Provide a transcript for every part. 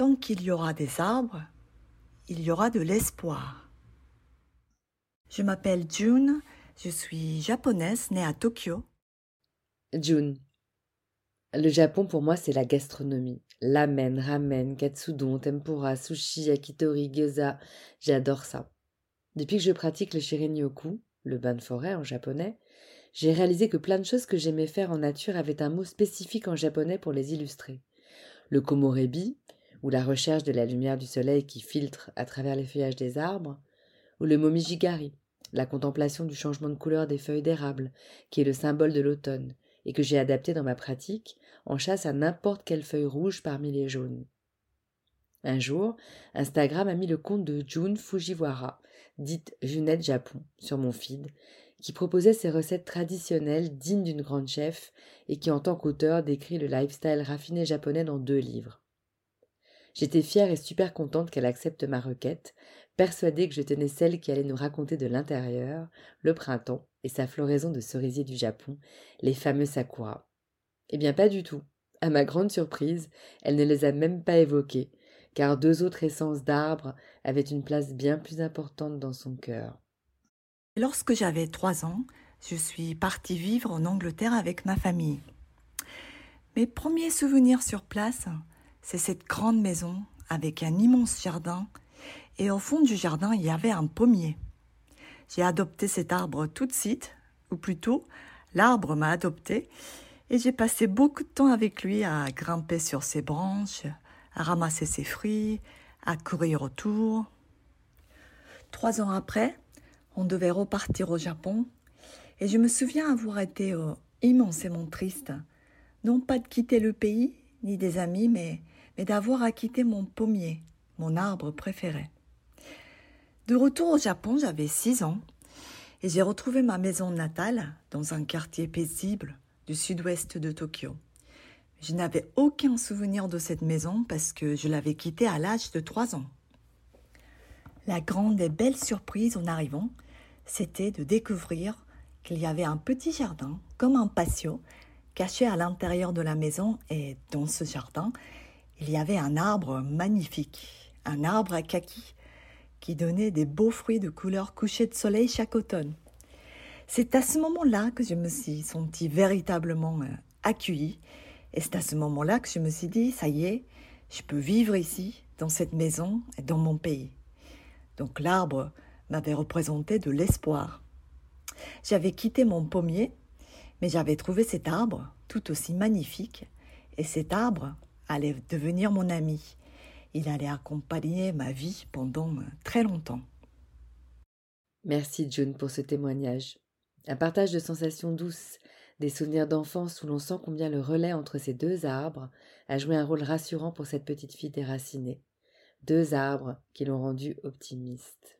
Tant qu'il y aura des arbres, il y aura de l'espoir. Je m'appelle June, je suis japonaise née à Tokyo. June. Le Japon pour moi c'est la gastronomie. Lamen, ramen, katsudon, tempura, sushi, yakitori, gyoza, j'adore ça. Depuis que je pratique le shirin-yoku, le bain de forêt en japonais, j'ai réalisé que plein de choses que j'aimais faire en nature avaient un mot spécifique en japonais pour les illustrer. Le komorebi, ou la recherche de la lumière du soleil qui filtre à travers les feuillages des arbres, ou le momijigari, la contemplation du changement de couleur des feuilles d'érable, qui est le symbole de l'automne, et que j'ai adapté dans ma pratique en chasse à n'importe quelle feuille rouge parmi les jaunes. Un jour, Instagram a mis le compte de June Fujiwara, dite Junette Japon, sur mon feed, qui proposait ses recettes traditionnelles dignes d'une grande chef et qui, en tant qu'auteur, décrit le lifestyle raffiné japonais dans deux livres. J'étais fière et super contente qu'elle accepte ma requête, persuadée que je tenais celle qui allait nous raconter de l'intérieur, le printemps et sa floraison de cerisiers du Japon, les fameux sakura. Eh bien pas du tout. À ma grande surprise, elle ne les a même pas évoqués, car deux autres essences d'arbres avaient une place bien plus importante dans son cœur. Lorsque j'avais trois ans, je suis partie vivre en Angleterre avec ma famille. Mes premiers souvenirs sur place, c'est cette grande maison avec un immense jardin et au fond du jardin, il y avait un pommier. J'ai adopté cet arbre tout de suite, ou plutôt, l'arbre m'a adopté, et j'ai passé beaucoup de temps avec lui à grimper sur ses branches, à ramasser ses fruits, à courir autour. Trois ans après, on devait repartir au Japon, et je me souviens avoir été euh, immensément triste, non pas de quitter le pays, ni des amis, mais, mais d'avoir à quitter mon pommier, mon arbre préféré. De retour au Japon, j'avais 6 ans et j'ai retrouvé ma maison natale dans un quartier paisible du sud-ouest de Tokyo. Je n'avais aucun souvenir de cette maison parce que je l'avais quittée à l'âge de 3 ans. La grande et belle surprise en arrivant, c'était de découvrir qu'il y avait un petit jardin, comme un patio, caché à l'intérieur de la maison et dans ce jardin, il y avait un arbre magnifique, un arbre à kaki qui donnait des beaux fruits de couleur coucher de soleil chaque automne. C'est à ce moment-là que je me suis sentie véritablement euh, accueillie et c'est à ce moment-là que je me suis dit, ça y est, je peux vivre ici, dans cette maison et dans mon pays. Donc l'arbre m'avait représenté de l'espoir. J'avais quitté mon pommier, mais j'avais trouvé cet arbre tout aussi magnifique, et cet arbre allait devenir mon ami. Il allait accompagner ma vie pendant très longtemps. Merci June pour ce témoignage. Un partage de sensations douces, des souvenirs d'enfance où l'on sent combien le relais entre ces deux arbres a joué un rôle rassurant pour cette petite fille déracinée. Deux arbres qui l'ont rendue optimiste.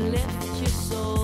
lift your soul.